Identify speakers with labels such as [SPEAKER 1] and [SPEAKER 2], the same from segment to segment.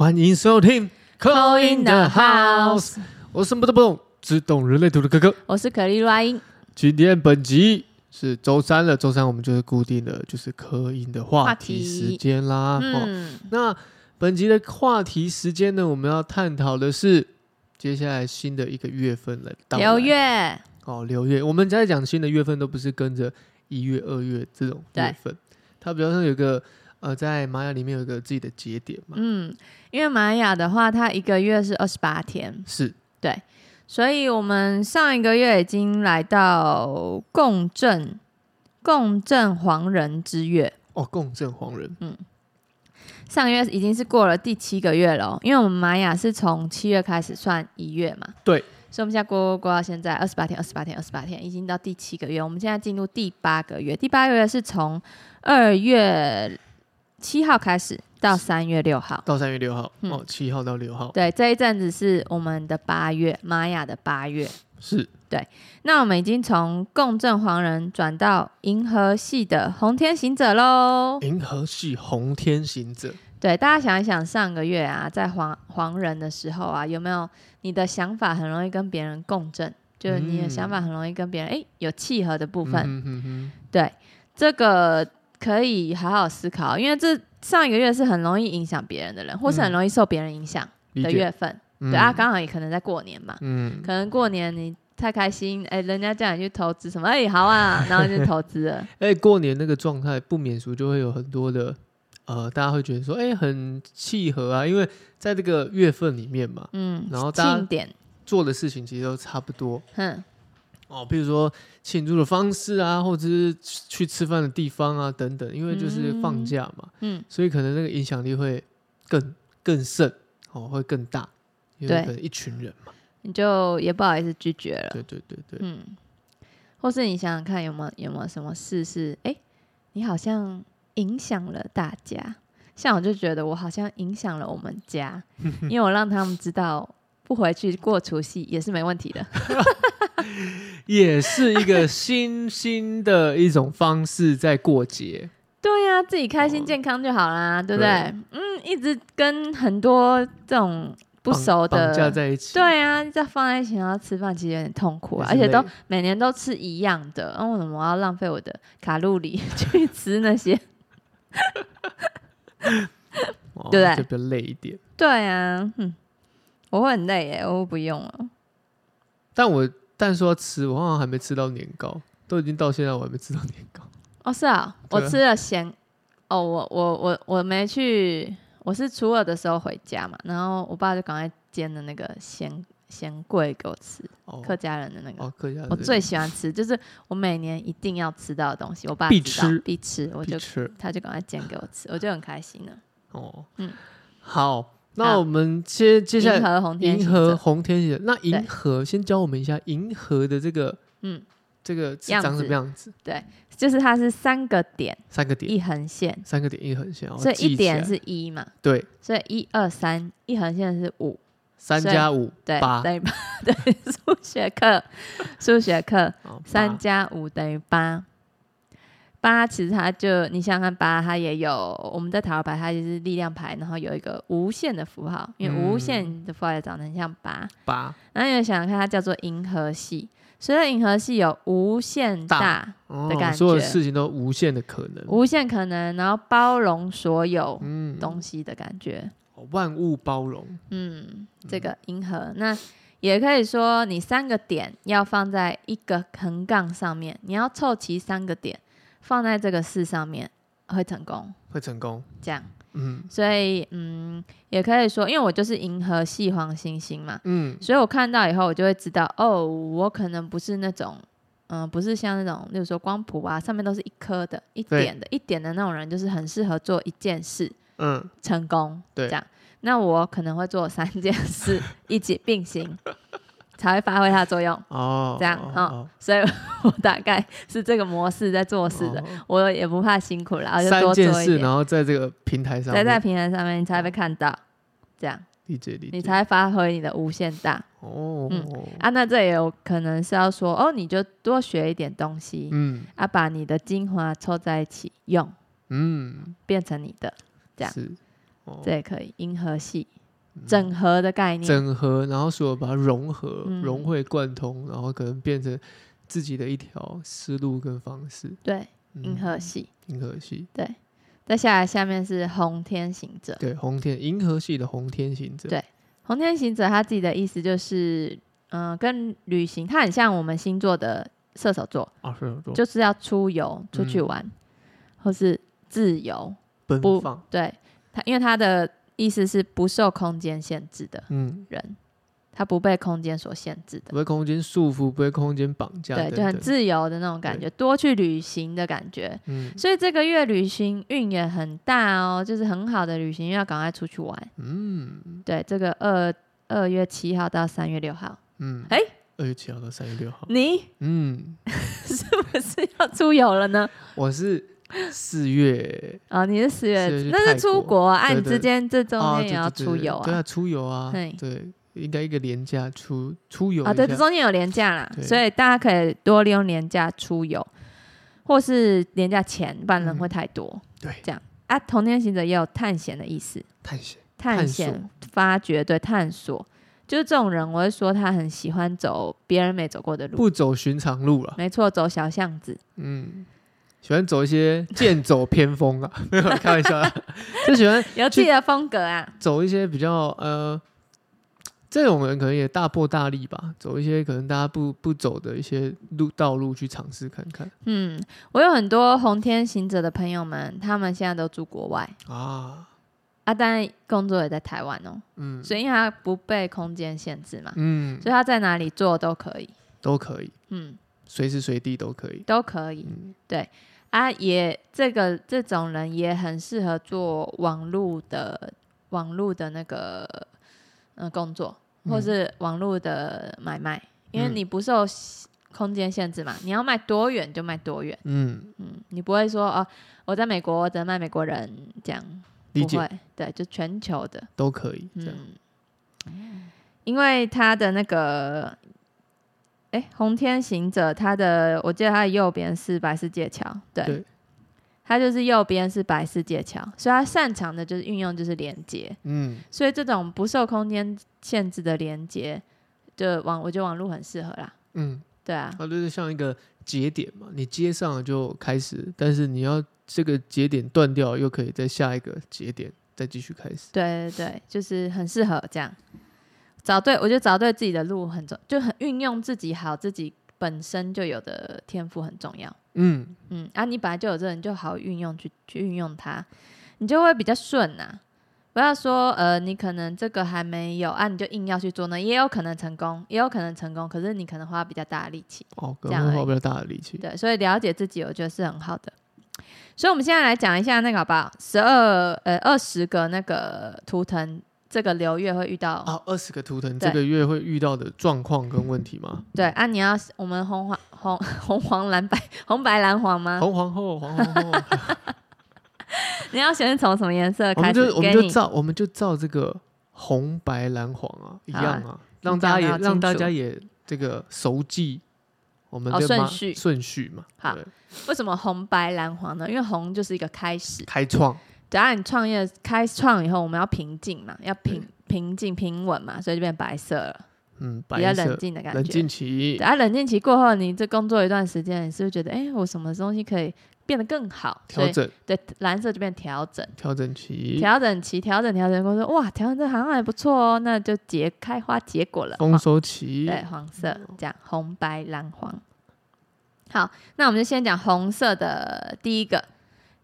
[SPEAKER 1] 欢迎收听《
[SPEAKER 2] Call in the House
[SPEAKER 1] 我什么都不懂，只懂人类图的哥哥。
[SPEAKER 2] 我是可丽露阿英。
[SPEAKER 1] 今天本集是周三了，周三我们就是固定的就是科音的话
[SPEAKER 2] 话
[SPEAKER 1] 题
[SPEAKER 2] 题
[SPEAKER 1] 时间啦。哦，
[SPEAKER 2] 嗯，
[SPEAKER 1] 那本集的话题时间呢，我们要探讨的是接下来新的一个月份了，到来
[SPEAKER 2] 六月，
[SPEAKER 1] 哦，六月，我们在讲新的月份都不是跟着一月、二月这种月
[SPEAKER 2] 对
[SPEAKER 1] 份，它比较像有一个呃，在玛雅里面有一个自己的节点嘛，
[SPEAKER 2] 嗯，因为玛雅的话，它一个月是二十八天，
[SPEAKER 1] 是。
[SPEAKER 2] 对所以我们上一个月已经来到共振共振黄人之月，
[SPEAKER 1] 哦，共振黄人，嗯。
[SPEAKER 2] 上个月已经是过了第七个月了哦，因为我们玛雅是从七月开始算一月嘛，
[SPEAKER 1] 对，
[SPEAKER 2] 所以我们现在过过过到现在二十八天，二十八天，二十八天，已经到第七个月，我们现在进入第八个月，第八个月是从二月七号开始到三月六号。
[SPEAKER 1] 到三月六号，
[SPEAKER 2] 嗯
[SPEAKER 1] 哦，七号到六号，
[SPEAKER 2] 对，这一阵子是我们的八月，玛雅的八月。
[SPEAKER 1] 是对
[SPEAKER 2] 那我们已经从共振黄人转到银河系的红天行者喽。
[SPEAKER 1] 银河系红天行者，
[SPEAKER 2] 对，大家想一想，上个月啊，在黄黄人的时候啊，有没有你的想法很容易跟别人共振？就是你的想法很容易跟别人诶有契合的部分。
[SPEAKER 1] 嗯哼哼
[SPEAKER 2] 对，这个可以好好思考，因为这上一个月是很容易影响别人的人，或是很容易受别人影响，的月份。
[SPEAKER 1] 嗯
[SPEAKER 2] 对啊，，刚好也可能在过年嘛，
[SPEAKER 1] 嗯，
[SPEAKER 2] 可能过年你太开心，哎、人家叫你去投资什么，哎、好啊，然后就投资了。
[SPEAKER 1] 哎，过年那个状态不免俗，就会有很多的。呃，大家会觉得说，哎、很契合啊，因为在这个月份里面嘛，
[SPEAKER 2] 嗯，
[SPEAKER 1] 然后大家做的事情其实都差不多
[SPEAKER 2] 哼，
[SPEAKER 1] 哦，譬如说庆祝的方式啊，或者是去吃饭的地方啊等等，因为就是放假嘛，
[SPEAKER 2] 嗯，
[SPEAKER 1] 所以可能那个影响力会更更盛哦，会更大，因为
[SPEAKER 2] 对
[SPEAKER 1] 可能一群人嘛，
[SPEAKER 2] 你就也不好意思拒绝了。
[SPEAKER 1] 对对对对，
[SPEAKER 2] 嗯，或是你想想看，有没有有没有什么事是，哎、你好像影响了大家。像我就觉得我好像影响了我们家，因为我让他们知道不回去过除夕也是没问题的。
[SPEAKER 1] 也是一个新兴的一种方式在过节，
[SPEAKER 2] 对呀、自己开心
[SPEAKER 1] 哦
[SPEAKER 2] 健康就好啦，对不对？
[SPEAKER 1] 对
[SPEAKER 2] 嗯，一直跟很多这种不
[SPEAKER 1] 绑
[SPEAKER 2] 熟
[SPEAKER 1] 的架，在一起，
[SPEAKER 2] 对啊，再放在一起然后吃饭，其实有点痛苦啊，而且都每年都吃一样的，那、为什么我要浪费我的卡路里去吃那些？
[SPEAKER 1] 哦
[SPEAKER 2] 对不对
[SPEAKER 1] 就比较累一点。
[SPEAKER 2] 对啊，嗯，我会很累耶，我不用了。
[SPEAKER 1] 但我但说要吃，我好像还没吃到年糕，都已经到现在我还没吃到年糕。
[SPEAKER 2] 哦，是啊，我吃了咸，哦，我我我我没去，我是初二的时候回家嘛，然后我爸就赶快煎的那个咸咸桂给我吃，
[SPEAKER 1] 哦
[SPEAKER 2] 客家人的那个。
[SPEAKER 1] 哦，客家人
[SPEAKER 2] 我最喜欢吃，就是我每年一定要吃到的东西，我爸
[SPEAKER 1] 必吃
[SPEAKER 2] 必吃，我就
[SPEAKER 1] 吃
[SPEAKER 2] 他就赶快煎给我吃，我就很开心了。
[SPEAKER 1] 哦。
[SPEAKER 2] 嗯
[SPEAKER 1] 好，那我们接接下
[SPEAKER 2] 银
[SPEAKER 1] 来
[SPEAKER 2] 河红天
[SPEAKER 1] 银河红天行者，那银河先教我们一下银河的这个
[SPEAKER 2] 嗯，
[SPEAKER 1] 这个是长什么样子？
[SPEAKER 2] 对就是它是三个点
[SPEAKER 1] 三个点，
[SPEAKER 2] 一横线，
[SPEAKER 1] 三个点一横线，哦
[SPEAKER 2] 所以一点是一嘛，
[SPEAKER 1] 对，
[SPEAKER 2] 所以一二三一横线是五，
[SPEAKER 1] 三加五
[SPEAKER 2] 对，
[SPEAKER 1] 八，
[SPEAKER 2] 等于八，对，数学课，数学课，
[SPEAKER 1] 哦
[SPEAKER 2] 三加五等于八。八其实它就你想想看，八它也有我们在塔罗牌，它就是力量牌，然后有一个无限的符号，因为无
[SPEAKER 1] 嗯
[SPEAKER 2] 限的符号也长得很像八。
[SPEAKER 1] 八
[SPEAKER 2] 然后你想想看，它叫做银河系，所以银河系有无限大、
[SPEAKER 1] 哦
[SPEAKER 2] 的感觉
[SPEAKER 1] 所有
[SPEAKER 2] 觉
[SPEAKER 1] 事情都无限的可能，
[SPEAKER 2] 无限可能，然后包容所有
[SPEAKER 1] 嗯，
[SPEAKER 2] 东西的感觉。
[SPEAKER 1] 哦万物包容，
[SPEAKER 2] 嗯，这个银河，那也可以说你三个点要放在一个横杠上面，你要凑齐三个点放在这个事上面会成功。
[SPEAKER 1] 会成功。
[SPEAKER 2] 这样，
[SPEAKER 1] 嗯
[SPEAKER 2] 所以嗯，也可以说，因为我就是银河系黄星星嘛，
[SPEAKER 1] 嗯，
[SPEAKER 2] 所以我看到以后，我就会知道，哦，我可能不是那种。嗯，不是像那种，例如说光谱啊，上面都是一颗的、一点的、一点的那种人，就是很适合做一件事，
[SPEAKER 1] 嗯，
[SPEAKER 2] 成功，
[SPEAKER 1] 对
[SPEAKER 2] 这样。那我可能会做三件事一起并行，才会发挥它的作用。
[SPEAKER 1] 哦，
[SPEAKER 2] 这样
[SPEAKER 1] 哦
[SPEAKER 2] 哦，所以我大概是这个模式在做事的，
[SPEAKER 1] 哦。
[SPEAKER 2] 我也不怕辛苦了，我就
[SPEAKER 1] 三
[SPEAKER 2] 多做一点，
[SPEAKER 1] 然后在这个平台上面，
[SPEAKER 2] 在在平台上面你才会被看到，这样。
[SPEAKER 1] 理解理解，
[SPEAKER 2] 你才会发挥你的无限大。
[SPEAKER 1] 哦，
[SPEAKER 2] 嗯。啊。那这也有可能是要说，哦，你就多学一点东西，
[SPEAKER 1] 嗯。
[SPEAKER 2] 啊，把你的精华凑在一起用，
[SPEAKER 1] 嗯，
[SPEAKER 2] 变成你的。这样。
[SPEAKER 1] 是。哦，
[SPEAKER 2] 这也可以。银河系。
[SPEAKER 1] 嗯
[SPEAKER 2] 整合的概念，
[SPEAKER 1] 整合，然后所有把它融合、
[SPEAKER 2] 嗯。
[SPEAKER 1] 融会贯通，然后可能变成自己的一条思路跟方式。
[SPEAKER 2] 对，
[SPEAKER 1] 嗯。
[SPEAKER 2] 银河系。
[SPEAKER 1] 银河系，
[SPEAKER 2] 对，再下来下面是红天行者。
[SPEAKER 1] 对，红天银河系的红天行者，
[SPEAKER 2] 对红天行者他自己的意思就是，嗯、跟旅行，他很像我们星座的射手座，
[SPEAKER 1] 啊，射手座。
[SPEAKER 2] 就是要出游、出去
[SPEAKER 1] 嗯。
[SPEAKER 2] 玩，或是自由。
[SPEAKER 1] 奔
[SPEAKER 2] 不
[SPEAKER 1] 放，
[SPEAKER 2] 对他，因为他的意思是不受空间限制的
[SPEAKER 1] 嗯，
[SPEAKER 2] 人，他不被空间所限制的。
[SPEAKER 1] 不被空间束缚，不被空间绑架，
[SPEAKER 2] 对，就很自由的那种感觉，多去旅行的感觉。
[SPEAKER 1] 嗯。
[SPEAKER 2] 所以这个月旅行运也很大哦，就是很好的旅行运，要赶快出去玩。
[SPEAKER 1] 嗯。
[SPEAKER 2] 对，这个二二月七号到三月六号，
[SPEAKER 1] 嗯，
[SPEAKER 2] 哎
[SPEAKER 1] 二月七号到三月六号，
[SPEAKER 2] 你？
[SPEAKER 1] 嗯，
[SPEAKER 2] 是不是要出游了呢？
[SPEAKER 1] 我是 四月。
[SPEAKER 2] 啊、你是四月那是出国啊，啊
[SPEAKER 1] 对对。
[SPEAKER 2] 你之间这中间也要出游啊？
[SPEAKER 1] 对啊，
[SPEAKER 2] 啊。
[SPEAKER 1] 出游啊，对，应该一个年假出出游
[SPEAKER 2] 啊，对，这中间有年假啦，所以大家可以多利用年假出游，或是年假前，不然人会
[SPEAKER 1] 嗯
[SPEAKER 2] 太多。
[SPEAKER 1] 对。
[SPEAKER 2] 这样。啊，同天行者也有探险的意思，
[SPEAKER 1] 探险，
[SPEAKER 2] 探
[SPEAKER 1] 探
[SPEAKER 2] 险、发掘、对探索，就是这种人，我会说他很喜欢走别人没走过的路。
[SPEAKER 1] 不走寻常路了，
[SPEAKER 2] 没错，走小巷子，
[SPEAKER 1] 嗯，喜欢走一些剑走偏锋啊，没有开玩笑啊，就喜欢
[SPEAKER 2] 有自己的风格啊。
[SPEAKER 1] 走一些比较呃，这种人可能也大破大立吧，走一些可能大家不不走的一些路道路去尝试看看。
[SPEAKER 2] 嗯，我有很多红天行者的朋友们，他们现在都住国外。
[SPEAKER 1] 啊，
[SPEAKER 2] 啊，当然工作也在台湾哦，
[SPEAKER 1] 嗯。
[SPEAKER 2] 所以他不被空间限制嘛，
[SPEAKER 1] 嗯，
[SPEAKER 2] 所以他在哪里做都可以，
[SPEAKER 1] 都可以，
[SPEAKER 2] 嗯，
[SPEAKER 1] 随时随地都可以，
[SPEAKER 2] 都可以。
[SPEAKER 1] 嗯
[SPEAKER 2] 啊，也这个这种人也很适合做网络的网络的那个呃工作，或
[SPEAKER 1] 嗯。
[SPEAKER 2] 是网络的买卖，因为
[SPEAKER 1] 嗯。
[SPEAKER 2] 你不受空间限制嘛，你要卖多远就卖多远。
[SPEAKER 1] 嗯，
[SPEAKER 2] 嗯，你不会说哦，我在美国我只能卖美国人这样，
[SPEAKER 1] 理解
[SPEAKER 2] 不会，对，就全球的，
[SPEAKER 1] 都可以这样，
[SPEAKER 2] 嗯，因为他的那个，哎，红天行者，他的我记得他的右边是白世界桥，对，
[SPEAKER 1] 对
[SPEAKER 2] 他就是右边是白世界桥，所以他擅长的就是运用就是连接，
[SPEAKER 1] 嗯
[SPEAKER 2] 所以这种不受空间限制的连接，就网我觉得网络很适合啦，
[SPEAKER 1] 嗯，
[SPEAKER 2] 对啊，
[SPEAKER 1] 它就是像一个节点嘛，你接上了就开始，但是你要这个节点断掉，又可以在下一个节点再继续开始。
[SPEAKER 2] 对对对，就是很适合这样。找对，我觉得找对自己的路很重，就很运用自己好，自己本身就有的天赋很重要。
[SPEAKER 1] 嗯，
[SPEAKER 2] 嗯，啊，你本来就有这个，你就好运用去去运用它，你就会比较顺呐、不要说呃，你可能这个还没有啊，你就硬要去做呢，也有可能成功，也有可能成功，可是你可能花比较大的力气。
[SPEAKER 1] 哦，可
[SPEAKER 2] 这样
[SPEAKER 1] 花比较大的力气。
[SPEAKER 2] 对，所以了解自己，我觉得是很好的。所以，我们现在来讲一下那个好不好？十二呃二十个那个图腾，这个流月会遇到
[SPEAKER 1] 啊，二十个图腾
[SPEAKER 2] 对。
[SPEAKER 1] 这个月会遇到的状况跟问题吗？
[SPEAKER 2] 对啊，你要我们红黄红红黄蓝白 红白蓝黄吗？
[SPEAKER 1] 红皇后，黄皇后，
[SPEAKER 2] 你要先从什么颜色
[SPEAKER 1] 我
[SPEAKER 2] 开始？
[SPEAKER 1] 们就我们就照我们就照这个红白蓝黄啊一样啊，让大家也让大家也这个熟记我们
[SPEAKER 2] 哦
[SPEAKER 1] 的嘛
[SPEAKER 2] 顺序。
[SPEAKER 1] 顺序嘛，
[SPEAKER 2] 好。
[SPEAKER 1] 对。
[SPEAKER 2] 为什么红白蓝黄呢？因为红就是一个开始，
[SPEAKER 1] 开创，
[SPEAKER 2] 等下你创业开创以后，我们要平静嘛，要平平静平稳嘛，所以就变白色了，
[SPEAKER 1] 嗯，
[SPEAKER 2] 比较冷静的感觉
[SPEAKER 1] 冷静。期
[SPEAKER 2] 等，下冷静期过后，你这工作一段时间，你是不是觉得，哎、我什么东西可以变得更好？
[SPEAKER 1] 调整
[SPEAKER 2] 对蓝色就变调整。
[SPEAKER 1] 调整期，
[SPEAKER 2] 调整期，调整调整，我说哇，调整这好像还不错哦，那就结开花结果了。
[SPEAKER 1] 丰收期，
[SPEAKER 2] 对，黄色这样，红白蓝黄。好，那我们就先讲红色的第一个，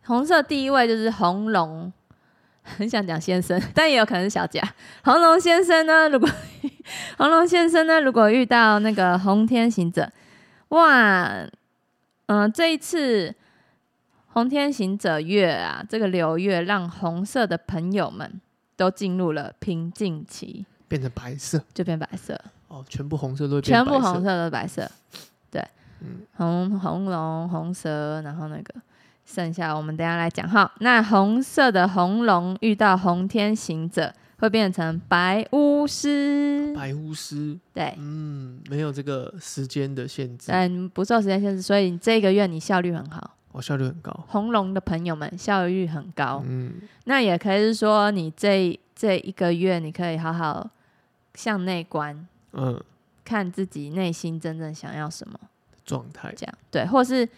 [SPEAKER 2] 红色第一位就是红龙，很想讲先生，但也有可能是小贾。红龙先生呢，如果 红龙先生呢，如果遇到那个红天行者，哇，嗯、这一次红天行者月啊，这个流月让红色的朋友们都进入了平静期，
[SPEAKER 1] 变成白色。
[SPEAKER 2] 就变白色。
[SPEAKER 1] 哦，全部红色都
[SPEAKER 2] 全部红色都是白色，对，
[SPEAKER 1] 嗯。
[SPEAKER 2] 红红龙、红蛇，然后那个剩下我们等一下来讲哈。那红色的红龙遇到红天行者，会变成白巫师，
[SPEAKER 1] 白巫师，
[SPEAKER 2] 对，
[SPEAKER 1] 嗯，没有这个时间的限制，
[SPEAKER 2] 嗯，不受时间限制，所以你这个月你效率很好，
[SPEAKER 1] 哦，效率很高。
[SPEAKER 2] 红龙的朋友们效率很高。
[SPEAKER 1] 嗯，
[SPEAKER 2] 那也可以是说，你这这一个月，你可以好好向内观，
[SPEAKER 1] 嗯，
[SPEAKER 2] 看自己内心真正想要什么，
[SPEAKER 1] 状态。
[SPEAKER 2] 这样。对，或是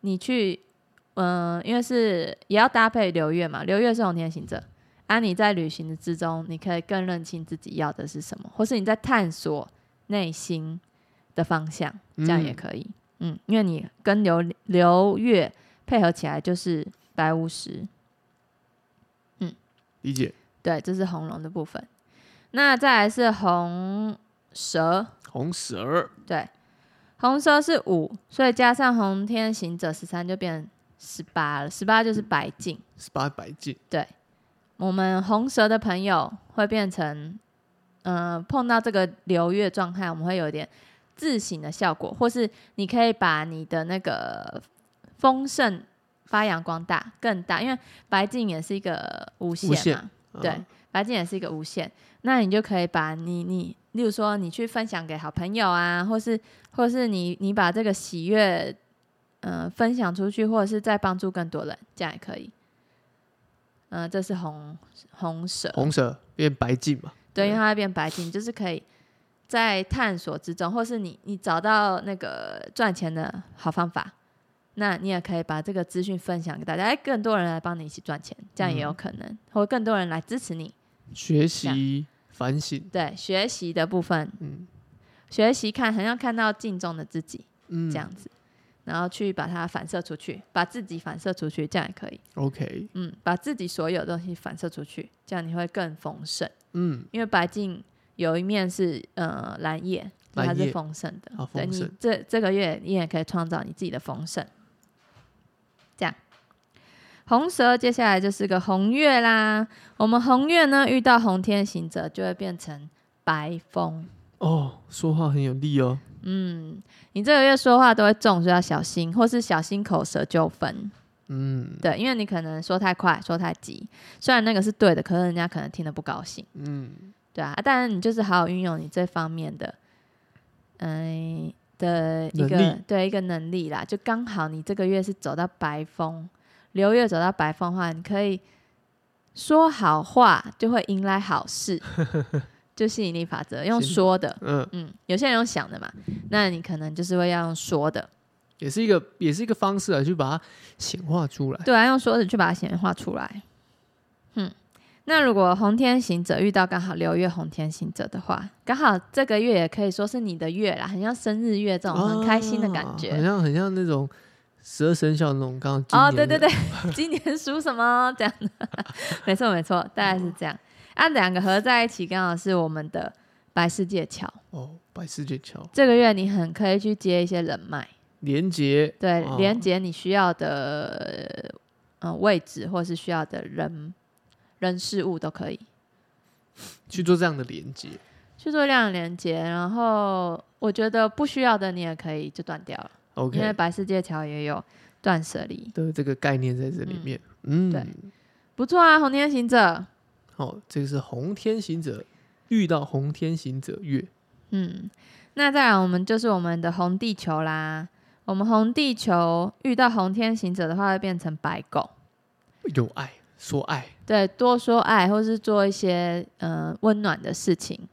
[SPEAKER 2] 你去，嗯、因为是也要搭配流月嘛，流月是红天行者，啊，你在旅行的之中，你可以更认清自己要的是什么，或是你在探索内心的方向，这样也可以，嗯因为你跟流流月配合起来就是白巫师，嗯。
[SPEAKER 1] 理解。
[SPEAKER 2] 对，这是红龙的部分。那再来是红蛇，
[SPEAKER 1] 红蛇。
[SPEAKER 2] 对，红蛇是五，所以加上红天行者十三就变十八了，十八就是白净。
[SPEAKER 1] 十八白净。
[SPEAKER 2] 对，我们红蛇的朋友会变成，嗯、碰到这个流月状态，我们会有点自省的效果，或是你可以把你的那个丰盛发扬光大更大，因为白净也是一个无限嘛，
[SPEAKER 1] 限
[SPEAKER 2] 对
[SPEAKER 1] 嗯，
[SPEAKER 2] 白净也是一个无限，那你就可以把你你，例如说你去分享给好朋友啊，或是或是你你把这个喜悦，呃，分享出去，或者是再帮助更多人，这样也可以。嗯、这是红红蛇，
[SPEAKER 1] 红蛇变白净嘛。
[SPEAKER 2] 对，因为它会变白净，就是可以在探索之中，或是你你找到那个赚钱的好方法，那你也可以把这个资讯分享给大家，哎，更多人来帮你一起赚钱，这样也有
[SPEAKER 1] 嗯
[SPEAKER 2] 可能，或更多人来支持你。
[SPEAKER 1] 学习反省，
[SPEAKER 2] 对，学习的部分，
[SPEAKER 1] 嗯
[SPEAKER 2] 学习看，很像看到镜中的自己
[SPEAKER 1] 嗯，
[SPEAKER 2] 这样子，然后去把它反射出去，把自己反射出去，这样也可以。
[SPEAKER 1] OK，
[SPEAKER 2] 嗯，把自己所有的东西反射出去，这样你会更丰盛。
[SPEAKER 1] 嗯，
[SPEAKER 2] 因为白净有一面是呃蓝叶，它是丰盛的。
[SPEAKER 1] 啊
[SPEAKER 2] 对你这这个月你也可以创造你自己的丰盛。这样，红蛇接下来就是个红月啦。我们红月呢遇到红天行者就会变成白风。
[SPEAKER 1] 哦，说话很有力哦。
[SPEAKER 2] 嗯，你这个月说话都会重，所以要小心，或是小心口舌纠纷。
[SPEAKER 1] 嗯
[SPEAKER 2] 对，因为你可能说太快，说太急，虽然那个是对的，可是人家可能听得不高兴。
[SPEAKER 1] 嗯，
[SPEAKER 2] 对啊，当然你就是好好运用你这方面的，嗯、的一个对一个能力啦，就刚好你这个月是走到白风，流月走到白风的话，你可以说好话，就会迎来好事，就吸引力法则，用说的，
[SPEAKER 1] 嗯，
[SPEAKER 2] 嗯，有些人用想的嘛，那你可能就是会要用说的，
[SPEAKER 1] 也是一个也是一个方式来去把它显化出来。
[SPEAKER 2] 对啊，用说的去把它显化出来。嗯，那如果红天行者遇到刚好六月红天行者的话，刚好这个月也可以说是你的月啦，很像生日月这种很开心的感
[SPEAKER 1] 觉很
[SPEAKER 2] 觉。
[SPEAKER 1] 像很像那种十二生肖那种刚刚
[SPEAKER 2] 哦，对对对，今年属什么这样的？没错没错，大概是这样。啊，两个合在一起，刚好是我们的白世界桥。
[SPEAKER 1] 哦，白世界桥
[SPEAKER 2] 这个月你很可以去接一些人脉，
[SPEAKER 1] 连接
[SPEAKER 2] 对，
[SPEAKER 1] 哦
[SPEAKER 2] 连接你需要的呃位置，或是需要的人人事物都可以
[SPEAKER 1] 去做这样的连接。
[SPEAKER 2] 去做这样的连接。然后我觉得不需要的你也可以就断掉了，OK，因为白世界桥也有断舍离，
[SPEAKER 1] 的这个概念在这里面。嗯，
[SPEAKER 2] 对不错啊，红天行者。
[SPEAKER 1] 好，这个是红天行者遇到红天行者月。
[SPEAKER 2] 嗯，那再来我们就是我们的红地球啦。我们红地球遇到红天行者的话，会变成白狗。
[SPEAKER 1] 有爱，说爱，
[SPEAKER 2] 对，多说爱，或是做一些呃温暖的事情。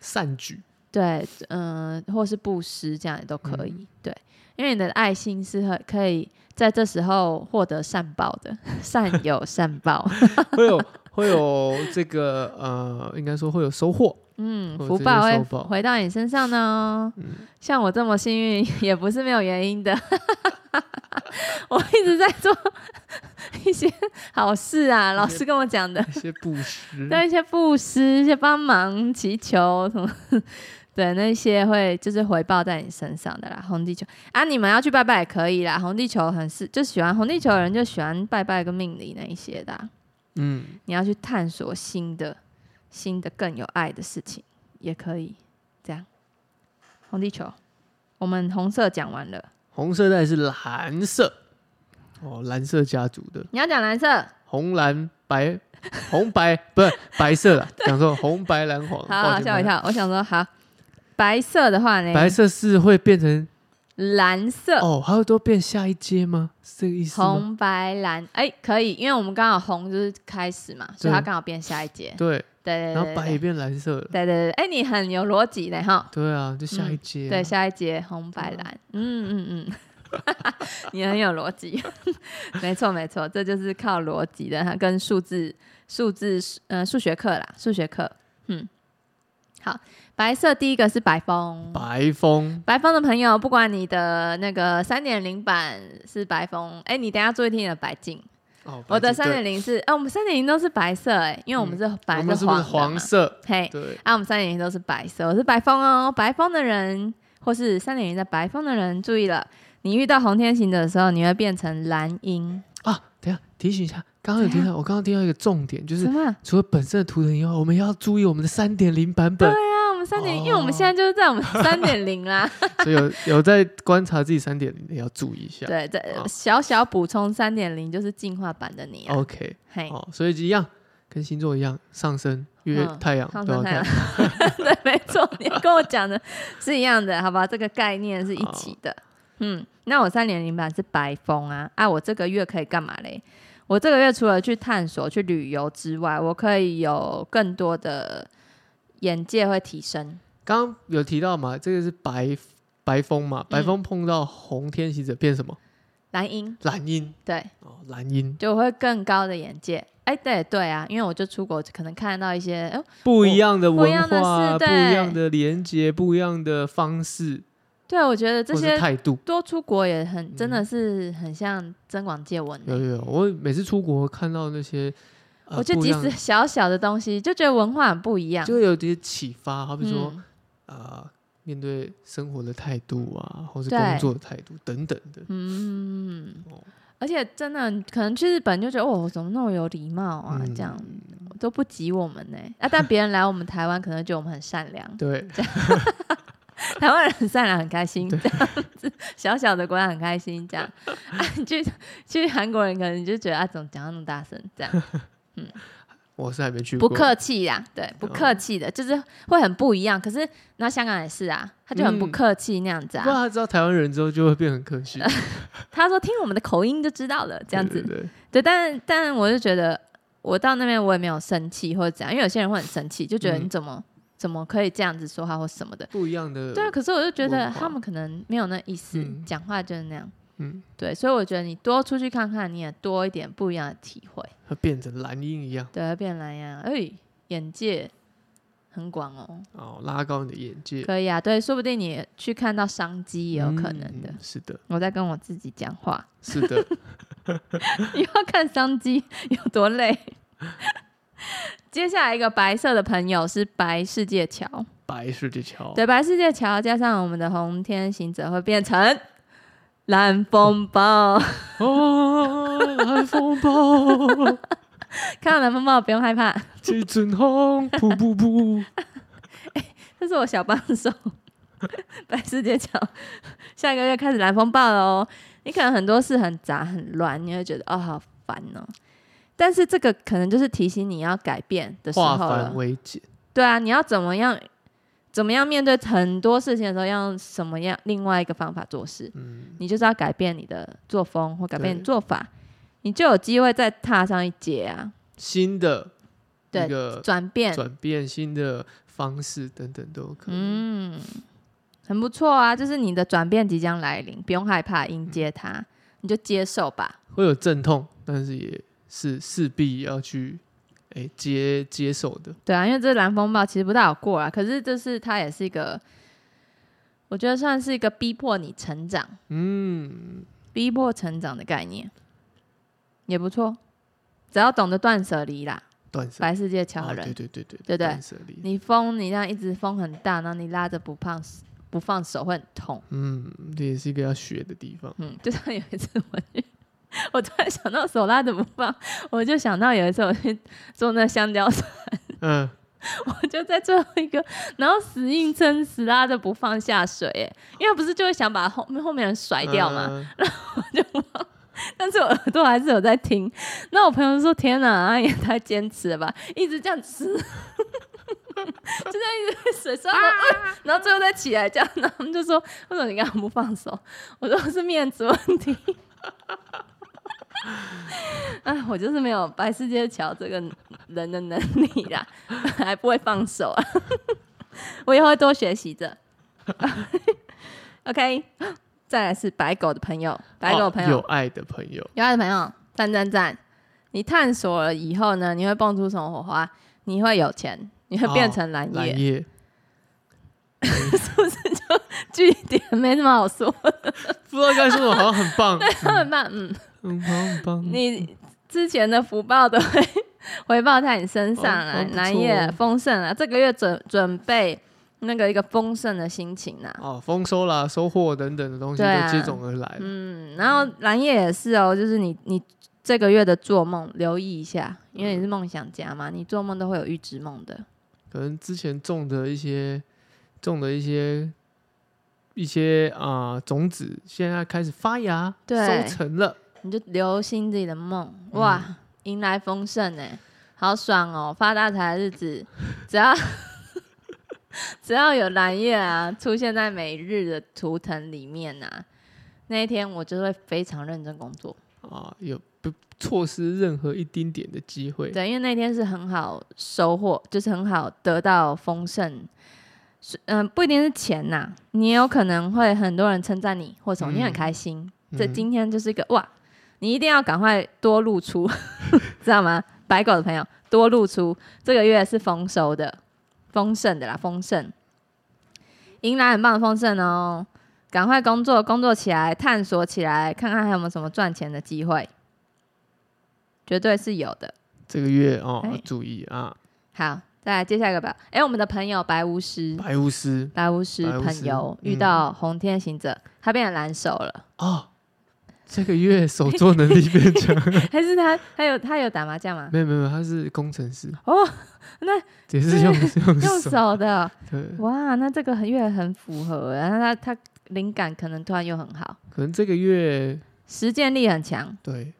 [SPEAKER 1] 善举。
[SPEAKER 2] 对，嗯、或是布施，这样也都可以。对，因为你的爱心是很可以在这时候获得善报的，善有善报。
[SPEAKER 1] 会有会有这个呃，应该说会有收获。
[SPEAKER 2] 嗯，福报会回到你身上呢。
[SPEAKER 1] 嗯
[SPEAKER 2] 像我这么幸运，也不是没有原因的。我一直在做一些好事啊，老师跟我讲的，
[SPEAKER 1] 一些 布施，
[SPEAKER 2] 对一些布施、一些帮忙、祈求什么，对那些会就是回报在你身上的啦。红地球啊，你们要去拜拜也可以啦。红地球很是就喜欢红地球的人就喜欢拜拜跟命理那一些的啊、
[SPEAKER 1] 嗯，
[SPEAKER 2] 你要去探索新的、新的更有爱的事情，也可以这样。红地球，我们红色讲完了，
[SPEAKER 1] 红色带是蓝色，哦，蓝色家族的。
[SPEAKER 2] 你要讲蓝色。
[SPEAKER 1] 红蓝白 红白不是白色的，讲错红白蓝黄，
[SPEAKER 2] 好好吓我一跳，我想说好，白色的话呢，
[SPEAKER 1] 白色是会变成
[SPEAKER 2] 蓝色。
[SPEAKER 1] 哦，还有都变下一阶吗？是这个意思吗？
[SPEAKER 2] 红白蓝，哎、可以，因为我们刚好红就是开始嘛，所以它刚好变下一节。
[SPEAKER 1] 对，
[SPEAKER 2] 对对对
[SPEAKER 1] 然后白也
[SPEAKER 2] 对
[SPEAKER 1] 变蓝色了。
[SPEAKER 2] 对对对，哎、你很有逻辑的哈。
[SPEAKER 1] 对啊，就下一阶啊。
[SPEAKER 2] 对，下一节红白蓝，嗯嗯嗯，你很有逻辑，没错没错，这就是靠逻辑的，它跟数字数字呃数学课啦，数学课，嗯，好，白色第一个是白风，
[SPEAKER 1] 白风
[SPEAKER 2] 白风的朋友，不管你的那个三点零版是白风，哎、你等下注意听你的白镜，
[SPEAKER 1] 哦，
[SPEAKER 2] 我的三点零是，哎、我们三点零都是白色、哎，因为我们是白
[SPEAKER 1] 我们是不是
[SPEAKER 2] 黄
[SPEAKER 1] 色？
[SPEAKER 2] 嘿，
[SPEAKER 1] 对，
[SPEAKER 2] 啊，我们三点零都是白色，我是白风哦。白风的人，或是三点零的白风的人，注意了，你遇到红天行的时候，你会变成蓝鹰。
[SPEAKER 1] 啊，等下提醒一下，刚刚有听到，我刚刚听到一个重点，就是？除了本身的图腾以外，我们要注意我们的三点零版本。
[SPEAKER 2] 三点零，因为我们现在就是在我们三点零啦。
[SPEAKER 1] 所以有有在观察自己三点零的要注意一下。
[SPEAKER 2] 对，这
[SPEAKER 1] 好
[SPEAKER 2] 小小补充，三点零就是进化版的你啊。
[SPEAKER 1] OK，
[SPEAKER 2] 嘿，
[SPEAKER 1] 哦，所以一样，跟星座一样，上升、月、
[SPEAKER 2] 嗯
[SPEAKER 1] 太阳都要看。，
[SPEAKER 2] 对，没错，你跟我讲的是一样的，好吧？这个概念是一起的。嗯，那我三点零版是白风啊，啊，我这个月可以干嘛嘞？我这个月除了去探索、去旅游之外，我可以有更多的眼界会提升。
[SPEAKER 1] 刚刚有提到嘛，这个是白白风嘛，白风碰到红天行者变什么？
[SPEAKER 2] 蓝鹰，
[SPEAKER 1] 蓝鹰。
[SPEAKER 2] 对，
[SPEAKER 1] 哦，蓝鹰。
[SPEAKER 2] 就会更高的眼界。哎，对对啊，因为我就出国，可能看到一些，哦，
[SPEAKER 1] 不一样的文化，不一样的连接，不一样的方式，
[SPEAKER 2] 对我觉得这些
[SPEAKER 1] 态度。
[SPEAKER 2] 多出国也很，真
[SPEAKER 1] 嗯
[SPEAKER 2] 的是很像增广见闻
[SPEAKER 1] 有有，我每次出国看到那些，呃
[SPEAKER 2] 我觉得即使小小的东西，就觉得文化很不一样。
[SPEAKER 1] 就会有点启发，好比说
[SPEAKER 2] 嗯。
[SPEAKER 1] 啊、面对生活的态度啊，或是工作的态度等等的。
[SPEAKER 2] 嗯。
[SPEAKER 1] 哦，
[SPEAKER 2] 而且真的可能去日本就觉得哦，怎么那么有礼貌啊，
[SPEAKER 1] 嗯。
[SPEAKER 2] 这样。都不及我们呢。啊，但别人来我们台湾，可能觉得我们很善良，
[SPEAKER 1] 对，
[SPEAKER 2] 台湾人很善良，很开心，这样子。小小的国家很开心，这样。啊，你去去韩国人可能就觉得啊，怎么讲话那么大声，这样
[SPEAKER 1] 我是还没去过，
[SPEAKER 2] 不客气呀，对，不客气的，就是会很不一样。可是那香港也是啊，他就很不
[SPEAKER 1] 嗯
[SPEAKER 2] 客气那样子啊。
[SPEAKER 1] 不然他知道台湾人之后就会变很客气，
[SPEAKER 2] 他说听我们的口音就知道了，这样子。
[SPEAKER 1] 对
[SPEAKER 2] 但但我就觉得，我到那边我也没有生气或者怎样，因为有些人会很生气，就觉得
[SPEAKER 1] 嗯
[SPEAKER 2] 你怎么、怎么可以这样子说话或什么的。
[SPEAKER 1] 不一样的，
[SPEAKER 2] 对啊，可是我就觉得他们可能没有那意思
[SPEAKER 1] 嗯，
[SPEAKER 2] 讲、话就是那样。
[SPEAKER 1] 嗯，
[SPEAKER 2] 对，所以我觉得你多出去看看，你也多一点不一样的体会，
[SPEAKER 1] 会变成蓝鹰一样，
[SPEAKER 2] 对，会变蓝呀，哎，眼界很广哦，
[SPEAKER 1] 哦，拉高你的眼界，
[SPEAKER 2] 可以啊，对，说不定你去看到商机也有可能的。
[SPEAKER 1] 嗯是的，
[SPEAKER 2] 我在跟我自己讲话，
[SPEAKER 1] 是的，
[SPEAKER 2] 你要看商机 有多累。接下来一个白色的朋友是白世界桥，
[SPEAKER 1] 白世界桥，
[SPEAKER 2] 对，白世界桥加上我们的红天行者会变成蓝风暴。
[SPEAKER 1] 哦，蓝风暴，
[SPEAKER 2] 看到蓝风暴不用害怕，
[SPEAKER 1] 几阵风，噗噗噗，
[SPEAKER 2] 这是我小帮手。白世界桥下个月开始蓝风暴了哦，你可能很多事很杂很乱，你会觉得哦好烦哦。但是这个可能就是提醒你要改变的时候
[SPEAKER 1] 化
[SPEAKER 2] 了
[SPEAKER 1] 繁。为简，
[SPEAKER 2] 对啊，你要怎么样？怎么样面对很多事情的时候，要用什么样另外一个方法做事？
[SPEAKER 1] 嗯，
[SPEAKER 2] 你就是要改变你的作风或改变你
[SPEAKER 1] 对
[SPEAKER 2] 做法，你就有机会再踏上一阶啊，
[SPEAKER 1] 新的
[SPEAKER 2] 对
[SPEAKER 1] 个
[SPEAKER 2] 转变。
[SPEAKER 1] 转变，新的方式等等都有可以。
[SPEAKER 2] 嗯，很不错啊，就是你的转变即将来临，不用害怕迎接它，你就接受吧。
[SPEAKER 1] 会有阵痛，但是也是势必要去哎、接接受的。
[SPEAKER 2] 对啊，因为这蓝风暴其实不太好过啊，可是这是它也是一个，我觉得算是一个逼迫你成长、
[SPEAKER 1] 嗯，
[SPEAKER 2] 逼迫成长的概念，也不错。只要懂得断舍离啦，
[SPEAKER 1] 断舍
[SPEAKER 2] 白世界桥
[SPEAKER 1] 啊，
[SPEAKER 2] 人，
[SPEAKER 1] 对对对对
[SPEAKER 2] 对不对。你风你这样一直风很大，然后你拉着不放不放手会很痛。
[SPEAKER 1] 嗯，这也是一个要学的地方。
[SPEAKER 2] 嗯，就像有一次我去，我突然想到手拉怎么放，我就想到有一次我去做那香蕉船，
[SPEAKER 1] 嗯，
[SPEAKER 2] 我就在最后一个，然后死硬撑死拉着不放下水，哎，因为不是就会想把后面后面人甩掉嘛，
[SPEAKER 1] 嗯
[SPEAKER 2] 但是我耳朵还是有在听。那我朋友说：“天哪，阿也太坚持了吧，一直这样吃，就这样一直水刷到、呃然后最后再起来这样，然后他们就说为什么你刚刚不放手？我说是面子问题。哎，我就是没有白世界桥这个人的能力啦，还不会放手啊。我以后会多学习的。OK，再来是白狗的朋友，白狗的朋友，
[SPEAKER 1] 哦有爱的朋友，
[SPEAKER 2] 有爱的朋友，赞赞赞！你探索了以后呢，你会蹦出什么火花？你会有钱，你会变成蓝叶，
[SPEAKER 1] 蓝叶，
[SPEAKER 2] 据点没什么好说，
[SPEAKER 1] 不知道该说什么，好像很棒，
[SPEAKER 2] 很棒。嗯，你之前的福报都会回报在你身上
[SPEAKER 1] 哦
[SPEAKER 2] 啊
[SPEAKER 1] 哦，不错
[SPEAKER 2] 蓝叶丰盛啊，这个月准准备那个一个丰盛的心情啊。
[SPEAKER 1] 哦，丰收啦、收获等等的东西都接踵而来。
[SPEAKER 2] 嗯，然后蓝叶也是哦，就是你你这个月的做梦留意一下，因为你是梦想家嘛，你做梦都会有预知梦的。
[SPEAKER 1] 可能之前种的一些种的一些一些啊、种子，现在开始发芽，
[SPEAKER 2] 对
[SPEAKER 1] 收成了。
[SPEAKER 2] 你就留心自己的梦，哇，迎来丰盛哎，好爽哦！发大财的日子，只要 只要有蓝月啊出现在每日的图腾里面啊，那一天我就会非常认真工作。
[SPEAKER 1] 啊，有不错失任何一丁点的机会。
[SPEAKER 2] 对，因为那天是很好收获，就是很好得到丰盛。是嗯、不一定是钱呐，你也有可能会很多人称赞你，或者你很
[SPEAKER 1] 嗯
[SPEAKER 2] 开心。这
[SPEAKER 1] 嗯
[SPEAKER 2] 今天就是一个哇，你一定要赶快多露出，知道吗？白狗的朋友多露出，这个月是丰收的，丰盛的啦，丰盛，迎来很棒的丰盛哦！赶快工作，工作起来，探索起来，看看还有没有什么赚钱的机会，绝对是有的。
[SPEAKER 1] 这个月哦
[SPEAKER 2] 哎，
[SPEAKER 1] 要注意啊，
[SPEAKER 2] 好，再来接下一个吧。哎、我们的朋友白巫师，
[SPEAKER 1] 白巫师
[SPEAKER 2] 白巫师朋友
[SPEAKER 1] 嗯
[SPEAKER 2] 遇到红天行者，他变成蓝手了，
[SPEAKER 1] 哦，这个月手作能力变强。
[SPEAKER 2] 还是他他有他有打麻将吗？
[SPEAKER 1] 没有没有，他是工程师。
[SPEAKER 2] 哦，那
[SPEAKER 1] 也是用用
[SPEAKER 2] 用
[SPEAKER 1] 手。
[SPEAKER 2] 手的，
[SPEAKER 1] 对，
[SPEAKER 2] 哇，那这个很月很符合，然后他他灵感可能突然又很好，
[SPEAKER 1] 可能这个月
[SPEAKER 2] 实践力很强，
[SPEAKER 1] 对。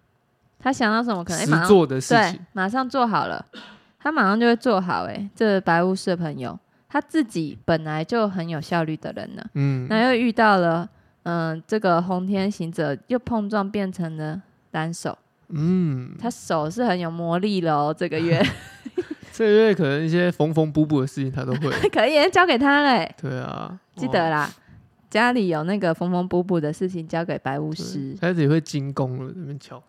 [SPEAKER 2] 他想到什么可能、马上
[SPEAKER 1] 做的事
[SPEAKER 2] 对
[SPEAKER 1] 情，，
[SPEAKER 2] 马上做好了，他马上就会做好、哎，这白巫师的朋友，他自己本来就很有效率的人呢，
[SPEAKER 1] 嗯，
[SPEAKER 2] 那又遇到了，嗯、这个红天行者又碰撞变成了单手，
[SPEAKER 1] 嗯，
[SPEAKER 2] 他手是很有魔力了哦，这个月
[SPEAKER 1] 这个月可能一些缝缝补补的事情他都会。
[SPEAKER 2] 可以交给他嘞，
[SPEAKER 1] 对啊，
[SPEAKER 2] 记得
[SPEAKER 1] 哦
[SPEAKER 2] 啦，家里有那个缝缝补补的事情交给白巫
[SPEAKER 1] 对
[SPEAKER 2] 师，
[SPEAKER 1] 开始也会精工了，那边敲。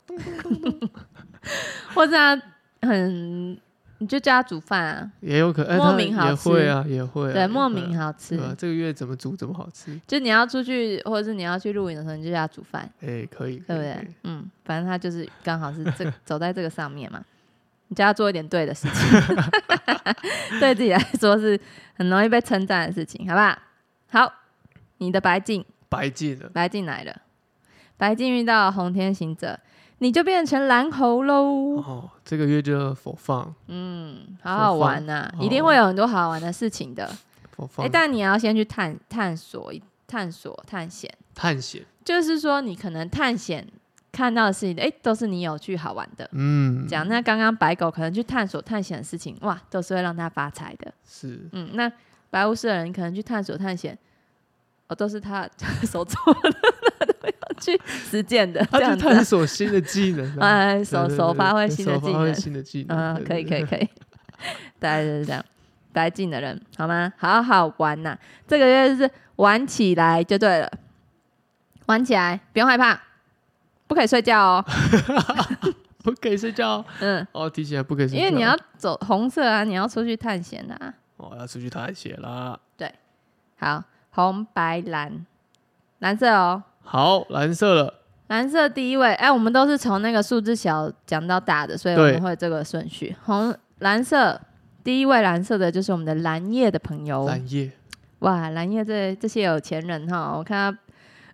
[SPEAKER 2] 或者他很，你就叫他煮饭啊，
[SPEAKER 1] 也有可能，哎
[SPEAKER 2] 莫名好吃。
[SPEAKER 1] 会啊，也会啊，
[SPEAKER 2] 对，莫名好吃。
[SPEAKER 1] 对。这个月怎么煮怎么好吃，
[SPEAKER 2] 就你要出去，或者是你要去露营的时候，你就叫他煮饭，
[SPEAKER 1] 哎，可以，
[SPEAKER 2] 对不对？嗯，反正他就是刚好是这 走在这个上面嘛。你叫他做一点对的事情，对自己来说是很容易被称赞的事情，好不好？好，你的白镜，
[SPEAKER 1] 白进了，
[SPEAKER 2] 白镜来了，白镜遇到红天行者，你就变成蓝猴喽。
[SPEAKER 1] 哦，这个月就要否放，
[SPEAKER 2] 嗯，好好玩呐、
[SPEAKER 1] 放
[SPEAKER 2] 一定会有很多好玩的事情的。哎、
[SPEAKER 1] 否放
[SPEAKER 2] 但你要先去探探索、探索、探险，
[SPEAKER 1] 探险，
[SPEAKER 2] 就是说你可能探险看到的事情，哎、都是你有趣好玩的。
[SPEAKER 1] 嗯，
[SPEAKER 2] 讲那刚刚白狗可能去探索探险的事情，哇，都是会让他发财的。
[SPEAKER 1] 是。
[SPEAKER 2] 嗯，那白巫师的人可能去探索探险，哦，都是他 手做的，去实践的，这
[SPEAKER 1] 探索新的技能啊，
[SPEAKER 2] 哎，
[SPEAKER 1] 对
[SPEAKER 2] 手手发挥新的技能。
[SPEAKER 1] 新的技能，
[SPEAKER 2] 嗯，可以可以。可以，大概就是这样。白净的人，好吗？好好玩呐、这个月是玩起来就对了，玩起来不用害怕，不可以睡觉哦。
[SPEAKER 1] 不可以睡觉。
[SPEAKER 2] 嗯，
[SPEAKER 1] 哦，提起来不可以睡觉，
[SPEAKER 2] 因为你要走红色啊，你要出去探险的啊。
[SPEAKER 1] 哦要出去探险啦。对。
[SPEAKER 2] 好，红白蓝，蓝色哦，
[SPEAKER 1] 好，蓝色了，
[SPEAKER 2] 蓝色第一位。哎，我们都是从那个数字小讲到大的，所以我
[SPEAKER 1] 对
[SPEAKER 2] 们会这个顺序。红蓝色第一位蓝色的就是我们的蓝叶的朋友。
[SPEAKER 1] 蓝叶，
[SPEAKER 2] 哇，蓝叶这这些有钱人哈，我看他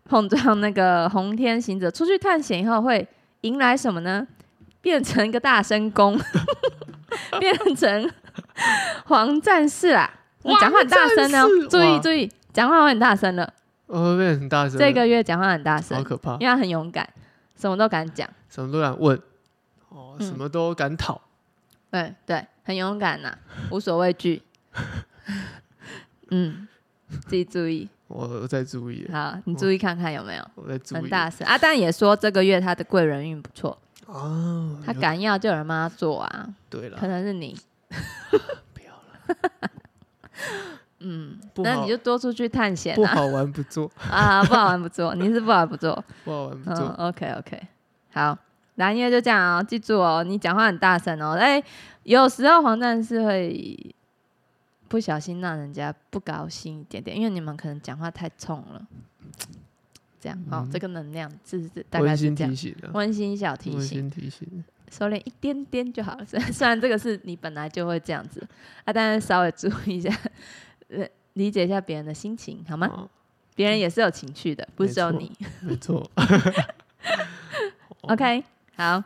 [SPEAKER 2] 碰撞那个红天行者出去探险以后，会迎来什么呢？变成一个大声公，变成黄战士啦！你讲话很大声哦
[SPEAKER 1] 黄战士，
[SPEAKER 2] 注意注意，讲话会很大声的。
[SPEAKER 1] 哦，会变得很大声，
[SPEAKER 2] 这个月讲话很大声
[SPEAKER 1] 好，可怕，
[SPEAKER 2] 因为他很勇敢，什么都敢讲。
[SPEAKER 1] 什么都敢问，哦，
[SPEAKER 2] 嗯
[SPEAKER 1] 什么都敢讨，
[SPEAKER 2] 对对，很勇敢呐、无所畏惧。嗯，自己注意。
[SPEAKER 1] 我我在注意，
[SPEAKER 2] 好，你注意看看有没有
[SPEAKER 1] 我在注意
[SPEAKER 2] 很大声啊？但也说这个月他的贵人运不错，
[SPEAKER 1] 啊。
[SPEAKER 2] 他敢要就有人帮他做啊，
[SPEAKER 1] 对了
[SPEAKER 2] 可，能是你。
[SPEAKER 1] 不要了，
[SPEAKER 2] 嗯，那你就多出去探险啊！
[SPEAKER 1] 不好玩不做，
[SPEAKER 2] 啊，不好玩不做，你是不好玩不做。
[SPEAKER 1] 不好玩不
[SPEAKER 2] 嗯
[SPEAKER 1] 做。
[SPEAKER 2] ，OK OK，好，蓝月就这样哦，记住哦，你讲话很大声哦。哎，有时候黄战士会不小心让人家不高兴一点点，因为你们可能讲话太冲了。这样哦，
[SPEAKER 1] 嗯
[SPEAKER 2] 这个能量是是大概
[SPEAKER 1] 温
[SPEAKER 2] 是这样
[SPEAKER 1] 馨提。醒啊，
[SPEAKER 2] 温馨小提
[SPEAKER 1] 温
[SPEAKER 2] 醒，
[SPEAKER 1] 馨提醒。
[SPEAKER 2] 收敛一点点就好了。虽然这个是你本来就会这样子啊，但是稍微注意一下，呃，理解一下别人的心情好吗？
[SPEAKER 1] 哦
[SPEAKER 2] 别人也是有情绪的，不是只有
[SPEAKER 1] 没错
[SPEAKER 2] 你。
[SPEAKER 1] 没错。
[SPEAKER 2] OK，好，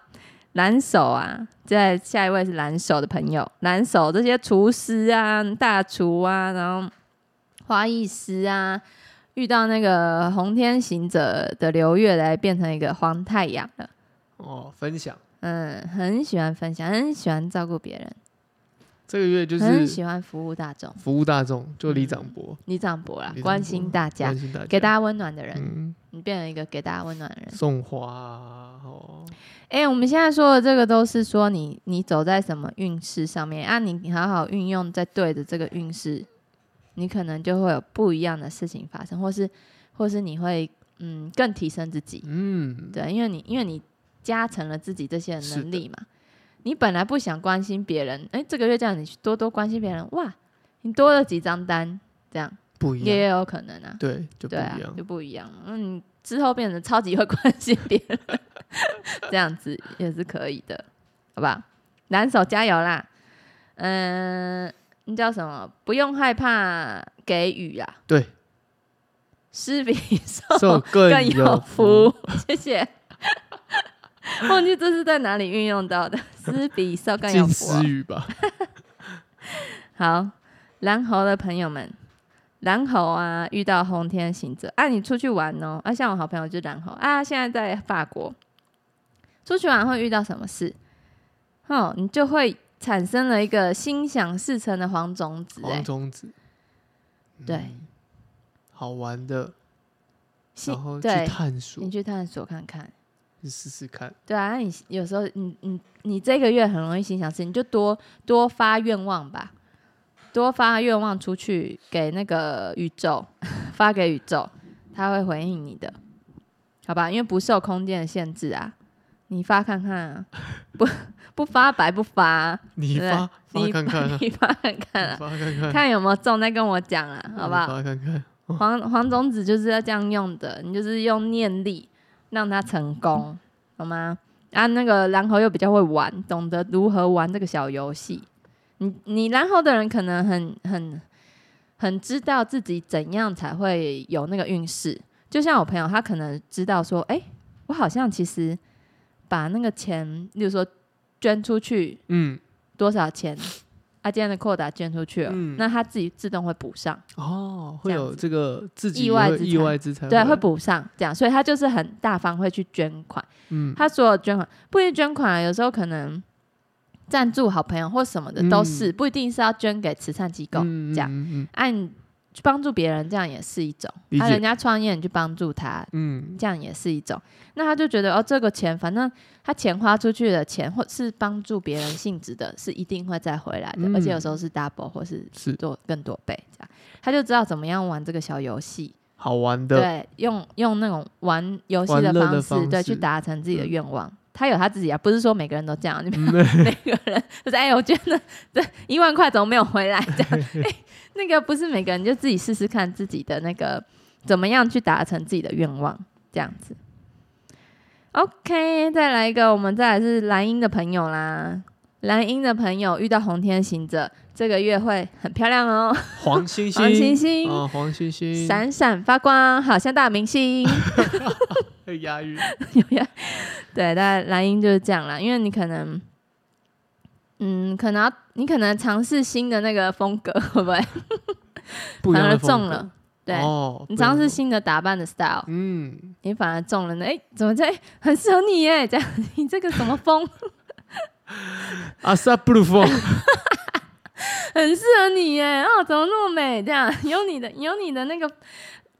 [SPEAKER 2] 蓝手啊，再下一位是蓝手的朋友，蓝手这些厨师啊、大厨啊，然后花艺师啊，遇到那个红天行者的刘月来变成一个黄太阳了。
[SPEAKER 1] 哦，分享
[SPEAKER 2] 嗯，很喜欢分享，很喜欢照顾别人，
[SPEAKER 1] 这个月就
[SPEAKER 2] 很
[SPEAKER 1] 是
[SPEAKER 2] 喜欢服务大众。
[SPEAKER 1] 服务大众，就李长博，
[SPEAKER 2] 李长博啦关心大家
[SPEAKER 1] 关，心大家，
[SPEAKER 2] 给大家温暖的人，
[SPEAKER 1] 嗯。
[SPEAKER 2] 你变成一个给大家温暖的人。
[SPEAKER 1] 送花啊哦，
[SPEAKER 2] 哎、我们现在说的这个都是说你你走在什么运势上面啊，你好好运用在对的这个运势，你可能就会有不一样的事情发生，或是或是你会嗯更提升自己，
[SPEAKER 1] 嗯，
[SPEAKER 2] 对，因为你因为你加成了自己这些能力嘛，你本来不想关心别人，哎、这个月这样你多多关心别人，哇，你多了几张单，这样
[SPEAKER 1] 不一样，
[SPEAKER 2] 也有可能啊，
[SPEAKER 1] 对，就不一样，，
[SPEAKER 2] 就不一样。嗯，之后变成超级会关心别人，这样子也是可以的，好吧？蓝手加油啦！嗯，你叫什么？不用害怕给予啊，
[SPEAKER 1] 对，
[SPEAKER 2] 施比受
[SPEAKER 1] 受更
[SPEAKER 2] 有福，谢谢。忘记这是在哪里运用到的，施比少干有
[SPEAKER 1] 近
[SPEAKER 2] 福
[SPEAKER 1] 吧，
[SPEAKER 2] 好，蓝猴的朋友们，蓝猴啊，遇到红天行者啊，你出去玩哦，啊，像我好朋友就是蓝猴啊，现在在法国，出去玩会遇到什么事？哦，你就会产生了一个心想事成的黄种子、哎
[SPEAKER 1] 黄，种子，
[SPEAKER 2] 对。
[SPEAKER 1] 嗯，好玩的，
[SPEAKER 2] 心
[SPEAKER 1] 然后去
[SPEAKER 2] 对，
[SPEAKER 1] 探索。
[SPEAKER 2] 你，去探索看看。
[SPEAKER 1] 去试试看，
[SPEAKER 2] 对啊，那你有时候你你你这个月很容易心想事，你就多多发愿望吧，多发愿望出去给那个宇宙，发给宇宙，他会回应你的，好吧？因为不受空间的限制啊，你发看看啊，不 不发白不发
[SPEAKER 1] 你发发
[SPEAKER 2] 你
[SPEAKER 1] 看看啊，
[SPEAKER 2] 你发看看啊，
[SPEAKER 1] 发看看，
[SPEAKER 2] 看有没有中再跟我讲啊，好不好？
[SPEAKER 1] 发看看，
[SPEAKER 2] 黄黄种子就是要这样用的，你就是用念力让他成功，好吗？啊，那个蓝猴又比较会玩，懂得如何玩这个小游戏。你你蓝猴的人可能很很很知道自己怎样才会有那个运势。就像我朋友，他可能知道说，哎、我好像其实把那个钱，例如说捐出去
[SPEAKER 1] 嗯，
[SPEAKER 2] 多少钱，啊，今天的扩打捐出去了，
[SPEAKER 1] 嗯
[SPEAKER 2] 那他自己自动会补上。
[SPEAKER 1] 哦，会有这个自己
[SPEAKER 2] 意外之
[SPEAKER 1] 意外之财，
[SPEAKER 2] 对，会，补上这样，所以他就是很大方，会去捐款。
[SPEAKER 1] 嗯，
[SPEAKER 2] 他所有捐款不一定捐款啊，有时候可能赞助好朋友或什么的都是，
[SPEAKER 1] 嗯
[SPEAKER 2] 不一定是要捐给慈善机构、
[SPEAKER 1] 嗯
[SPEAKER 2] 这样。
[SPEAKER 1] 嗯
[SPEAKER 2] 按、你去帮助别人，这样也是一种。啊，人家创业，你去帮助他，
[SPEAKER 1] 嗯
[SPEAKER 2] 这样也是一种。那他就觉得哦，这个钱反正他钱花出去的钱，或是帮助别人性质的，是一定会再回来的，
[SPEAKER 1] 嗯
[SPEAKER 2] 而且有时候是 double 或是
[SPEAKER 1] 是
[SPEAKER 2] 做更多倍这样。他就知道怎么样玩这个小游戏。
[SPEAKER 1] 好玩的，
[SPEAKER 2] 对，用用那种玩游戏
[SPEAKER 1] 的
[SPEAKER 2] 方式，对，去达成自己的
[SPEAKER 1] 嗯
[SPEAKER 2] 愿望。他有他自己啊，不是说每个人都这样，每个人就是哎，我觉得这一万块怎么没有回来？这样，哎，那个不是每个人就自己试试看自己的那个怎么样去达成自己的愿望，这样子。OK，再来一个，我们再来是蓝鹰的朋友啦。蓝鹰的朋友遇到红天行者，这个月会很漂亮哦，
[SPEAKER 1] 黄星 星，
[SPEAKER 2] 黄星星
[SPEAKER 1] 啊，黄星星，
[SPEAKER 2] 闪闪发光，好像大明星。
[SPEAKER 1] 会押韵，
[SPEAKER 2] 有押，对，但蓝鹰就是这样啦，因为你可能，嗯，可能要你可能尝试新的那个风格，会不会？反而中了，对，
[SPEAKER 1] 哦，
[SPEAKER 2] 你尝试新的打扮的 style，
[SPEAKER 1] 嗯，
[SPEAKER 2] 你反而中了呢。哎、怎么这很适合你耶？这样，你这个什么风？
[SPEAKER 1] 阿萨布鲁风，
[SPEAKER 2] 很适合你耶！哦，怎么那么美？这样有你的有你的那个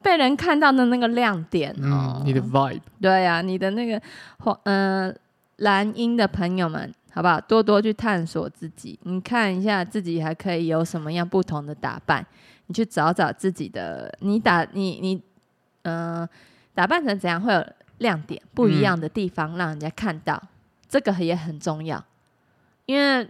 [SPEAKER 2] 被人看到的那个亮点哦
[SPEAKER 1] 嗯，，你的 vibe，
[SPEAKER 2] 对呀、你的那个黄嗯、蓝鹰的朋友们，好不好？多多去探索自己，你看一下自己还可以有什么样不同的打扮，你去找找自己的，你打你你嗯、打扮成怎样会有亮点不一样的地方，让人家看到，这个也很重要，因为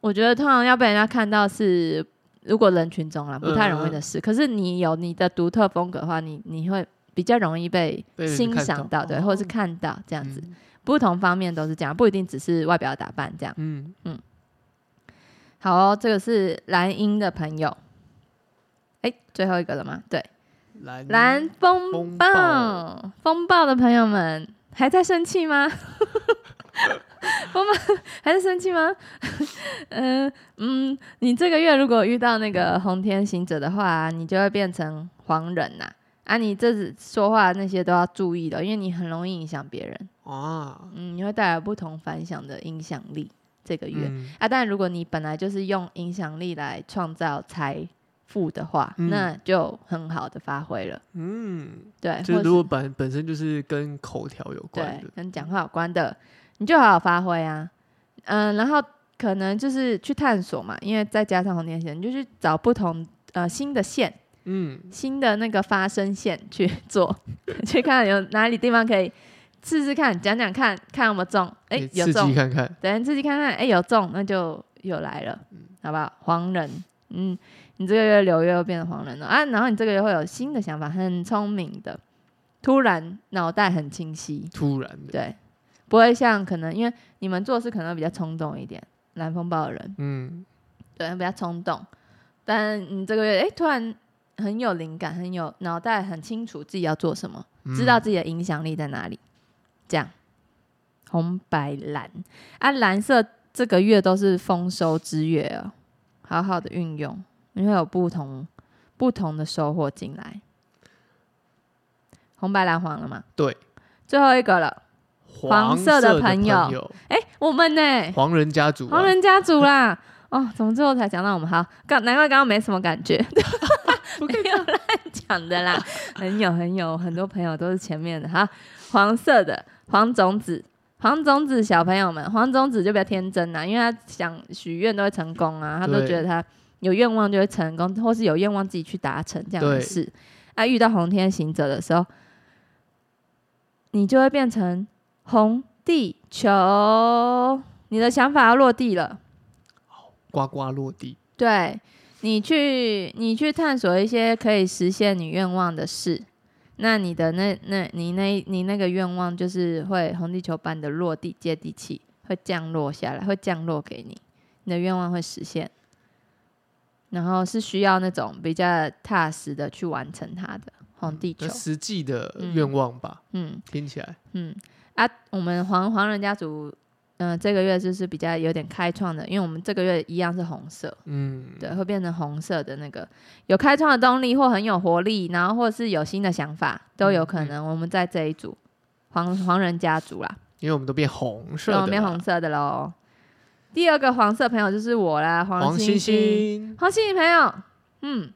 [SPEAKER 2] 我觉得通常要被人家看到是。如果人群中啦，不太容易的事。可是你有你的独特风格的话，你你会比较容易被欣赏到，对，或者是看到这样子，
[SPEAKER 1] 嗯
[SPEAKER 2] 不同方面都是这样，不一定只是外表打扮这样。
[SPEAKER 1] 嗯嗯，
[SPEAKER 2] 好哦，这个是蓝鹰的朋友，哎，最后一个了吗？对，
[SPEAKER 1] 蓝
[SPEAKER 2] 蓝风
[SPEAKER 1] 风
[SPEAKER 2] 暴
[SPEAKER 1] 暴，
[SPEAKER 2] 风暴的朋友们还在生气吗？风暴还在生气吗？嗯 嗯，你这个月如果遇到那个红天行者的话，你就会变成黄人呐、啊。你这次说话那些都要注意的，因为你很容易影响别人。
[SPEAKER 1] 啊，
[SPEAKER 2] 嗯，你会带来不同反响的影响力。这个月、
[SPEAKER 1] 嗯
[SPEAKER 2] 啊，但如果你本来就是用影响力来创造财富的话，
[SPEAKER 1] 嗯
[SPEAKER 2] 那就很好的发挥了。
[SPEAKER 1] 嗯，
[SPEAKER 2] 对，
[SPEAKER 1] 就是如果本本身就是跟口条有关
[SPEAKER 2] 跟讲话有关的，你就好好发挥啊。嗯，然后可能就是去探索嘛，因为再加上红天线，你就去找不同呃新的线、
[SPEAKER 1] 嗯，
[SPEAKER 2] 新的那个发声线去 做，去看有哪里地方可以试试看，讲讲看看有没有中。哎、有中。
[SPEAKER 1] 激，看看，
[SPEAKER 2] 等自己看看，哎、有中，那就又来了，好不好？黄人，嗯，你这个月流月又变成黄人了。啊，然后你这个月会有新的想法，很聪明的，突然脑袋很清晰，
[SPEAKER 1] 突然的，
[SPEAKER 2] 对，不会像可能因为你们做事可能比较冲动一点，蓝风暴的人，
[SPEAKER 1] 嗯，
[SPEAKER 2] 对，比较冲动，但你这个月哎、突然很有灵感，很有脑袋很清楚自己要做什么，知道
[SPEAKER 1] 嗯
[SPEAKER 2] 自己的影响力在哪里。这样，红白蓝啊，蓝色这个月都是丰收之月哦，好好的运用，你会有不同不同的收获进来。红白蓝黄了嘛？
[SPEAKER 1] 对，
[SPEAKER 2] 最后一个了，黄色的
[SPEAKER 1] 的
[SPEAKER 2] 朋友
[SPEAKER 1] 友，
[SPEAKER 2] 哎、我们呢？
[SPEAKER 1] 黄人家族啊，
[SPEAKER 2] 黄人家族啦。哦，怎么最后才讲到我们？好，刚难怪刚刚没什么感觉，没有乱讲的啦，很有很有很多朋友都是前面的。哈，黄色的黄种子，黄种子小朋友们，黄种子就比较天真啦，因为他想许愿都会成功啊，他都觉得他有愿望就会成功，或是有愿望自己去达成这样的
[SPEAKER 1] 对。
[SPEAKER 2] 事。啊，遇到红天行者的时候，你就会变成红地球，你的想法要落地了。
[SPEAKER 1] 呱呱落地，
[SPEAKER 2] 对你去，你去探索一些可以实现你愿望的事，那你的那那你那你那个愿望就是会红地球般的落地接地气，会降落下来，会降落给你，你的愿望会实现。然后是需要那种比较踏实的去完成它的红地球
[SPEAKER 1] 那，实际的
[SPEAKER 2] 嗯
[SPEAKER 1] 愿望吧，
[SPEAKER 2] 嗯
[SPEAKER 1] 听起来，
[SPEAKER 2] 嗯啊，我们黄黄人家族，嗯、这个月就是比较有点开创的，因为我们这个月一样是红色，
[SPEAKER 1] 嗯，
[SPEAKER 2] 对，会变成红色的那个有开创的动力或很有活力，然后或是有新的想法都有可能。我们在这一组黄黄人家族啦，
[SPEAKER 1] 因为我们都变红色
[SPEAKER 2] 变红色的喽。第二个黄色朋友就是我啦，黄星
[SPEAKER 1] 黄星星，
[SPEAKER 2] 黄星星朋友，嗯，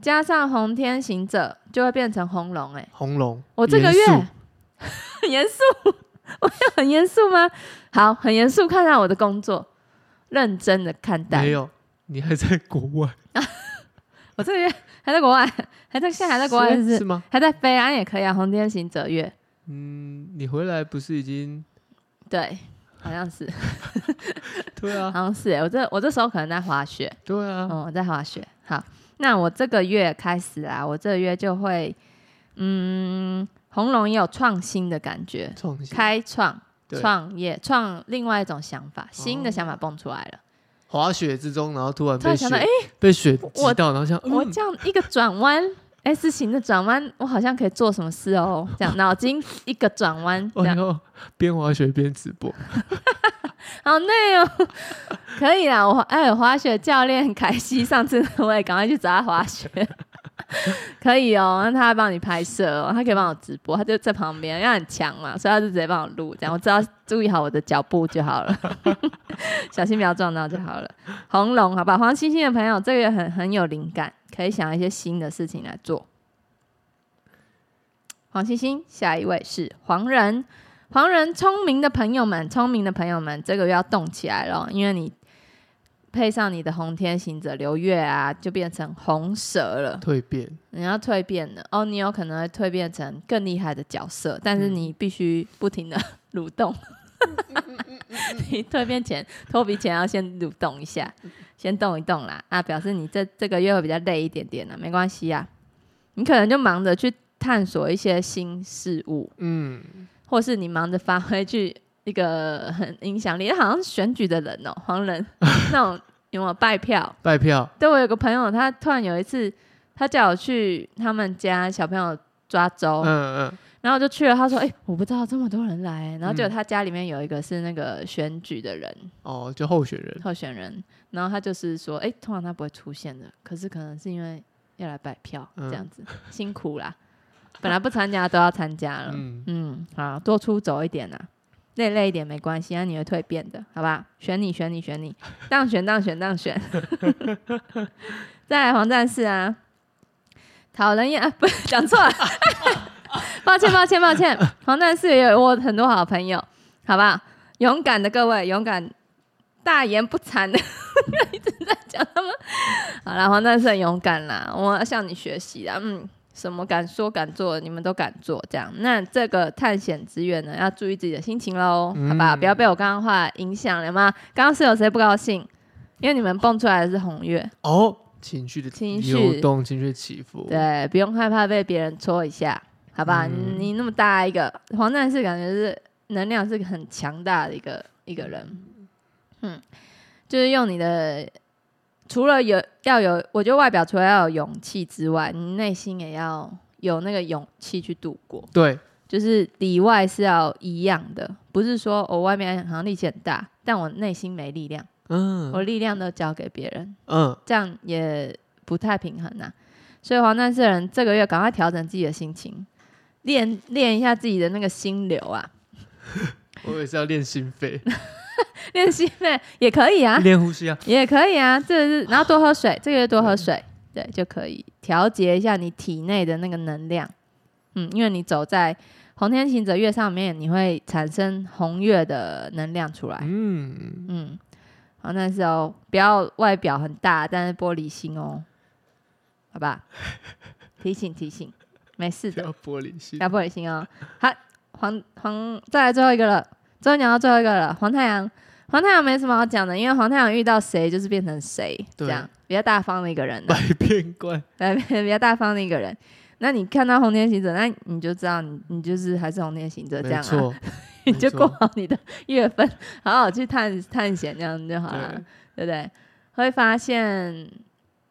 [SPEAKER 2] 加上红天行者就会变成红龙、欸，
[SPEAKER 1] 红龙，
[SPEAKER 2] 我这个月很 严肃，我有很严肃吗？好，很严肃看待我的工作，认真的看待
[SPEAKER 1] 没。有，你还在国外，
[SPEAKER 2] 我这个月还在国外，还在现在还在国外，是
[SPEAKER 1] 吗？
[SPEAKER 2] 还在飞啊，也可以啊。红天行者月，
[SPEAKER 1] 嗯，你回来不是已经
[SPEAKER 2] 对，好像是，
[SPEAKER 1] 对啊，
[SPEAKER 2] 好像是、欸。我这我这时候可能在滑雪，
[SPEAKER 1] 对啊，
[SPEAKER 2] 嗯，我在滑雪。好，那我这个月开始啊，我这个月就会，嗯，红龙也有创新的感觉，
[SPEAKER 1] 创新
[SPEAKER 2] 开创、
[SPEAKER 1] 对
[SPEAKER 2] 创业、创另外一种想法，新的想
[SPEAKER 1] 哦
[SPEAKER 2] 法蹦出来了。
[SPEAKER 1] 滑雪之中，然后突然被雪
[SPEAKER 2] 突然想到，哎、
[SPEAKER 1] 被雪击
[SPEAKER 2] 我
[SPEAKER 1] 到，然后像嗯
[SPEAKER 2] 我这样一个转弯，S 型的转弯，我好像可以做什么事哦？这样脑筋一个转弯，这样
[SPEAKER 1] 我要边滑雪边直播，
[SPEAKER 2] 好累哦。可以啦，我哎，滑雪教练凯西上次我也赶快去找他滑雪，可以哦，那他会帮你拍摄哦，他可以帮我直播，他就在旁边，因为很强嘛，所以他就直接帮我录，这样我只要注意好我的脚步就好了，小心不要撞到就好了。红龙，好吧，黄星星的朋友，这个月很很有灵感，可以想一些新的事情来做。黄星星，下一位是黄人，黄人聪明的朋友们，聪明的朋友们，这个月要动起来了，因为你配上你的红天行者流月啊，就变成红蛇了。
[SPEAKER 1] 蜕变，
[SPEAKER 2] 你要蜕变了哦，你有可能会蜕变成更厉害的角色，但是你必须不停的 蠕动。你蜕变前，脱皮前要先蠕动一下，先动一动啦啊，表示你这这个月会比较累一点点啦，没关系啊，你可能就忙着去探索一些新事物，
[SPEAKER 1] 嗯，
[SPEAKER 2] 或是你忙着发挥去一个很影响力，好像是选举的人哦、黄人那种有没有拜票？
[SPEAKER 1] 拜票，
[SPEAKER 2] 对我有个朋友，他突然有一次，他叫我去他们家小朋友抓周，
[SPEAKER 1] 嗯嗯，
[SPEAKER 2] 然后我就去了。他说：“哎、我不知道这么多人来。”然后结果
[SPEAKER 1] 嗯
[SPEAKER 2] 他家里面有一个是那个选举的人，
[SPEAKER 1] 哦，就候选人，
[SPEAKER 2] 候选人。然后他就是说：“哎、通常他不会出现的，可是可能是因为要来拜票
[SPEAKER 1] 嗯
[SPEAKER 2] 这样子，辛苦啦。本来不参加都要参加了，
[SPEAKER 1] 嗯，
[SPEAKER 2] 嗯，好，多出走一点呐、累累一点没关系，那你会蜕变的，好吧？选你，选你，选你，当选，当选，当选。再来黄战士啊，讨人厌啊，不 讲错了，抱歉，抱歉，抱歉。黄战士也有我很多好朋友，好不好？勇敢的各位，勇敢，大言不惭的，一直在讲他们。好啦，黄战士很勇敢啦，我要向你学习啦，嗯。什么敢说敢做，你们都敢做，这样。那这个探险之愿呢，要注意自己的心情喽，好吧？
[SPEAKER 1] 嗯
[SPEAKER 2] 不要被我刚刚话影响了吗？刚刚是有谁不高兴？因为你们蹦出来的是红月，
[SPEAKER 1] 哦，情绪的
[SPEAKER 2] 情绪
[SPEAKER 1] 流动，情绪起伏，
[SPEAKER 2] 对，不用害怕被别人戳一下，好吧？
[SPEAKER 1] 嗯
[SPEAKER 2] 你那么大一个黄战士，感觉是能量是个很强大的一个一个人，嗯，就是用你的，除了有要有，我觉得外表除了要有勇气之外，你内心也要有那个勇气去度过，
[SPEAKER 1] 对，
[SPEAKER 2] 就是里外是要一样的，不是说我、外面好像力气很大，但我内心没力量，
[SPEAKER 1] 嗯。
[SPEAKER 2] 我力量都交给别人，
[SPEAKER 1] 嗯，
[SPEAKER 2] 这样也不太平衡呐、所以黄战士的人这个月赶快调整自己的心情，练练一下自己的那个心流啊，
[SPEAKER 1] 我也是要练心肺，
[SPEAKER 2] 练心肺也可以啊，
[SPEAKER 1] 练呼吸啊，
[SPEAKER 2] 也可以啊，这是然后多喝水，这个月多喝水，对，就可以调节一下你体内的那个能量。嗯，因为你走在红天行者月上面，你会产生红月的能量出来。
[SPEAKER 1] 嗯，
[SPEAKER 2] 嗯，好，但是哦，不要外表很大，但是玻璃心哦，好吧？提醒提醒，没事的，
[SPEAKER 1] 不要玻璃心。
[SPEAKER 2] 不，要玻璃心哦。好，黄黄，再来最后一个了，终于讲到最后一个了，黄太阳。黄太阳没什么好讲的，因为黄太阳遇到谁就是变成谁，这样比较大方的一个人、啊，
[SPEAKER 1] 百变怪，
[SPEAKER 2] 对，比较大方的一个人。那你看到红天行者，那你就知道你你就是还是红天行者这样啊，你就过好你的月份，好好去探探险，这样就好了。
[SPEAKER 1] 对，
[SPEAKER 2] 对不对？会发现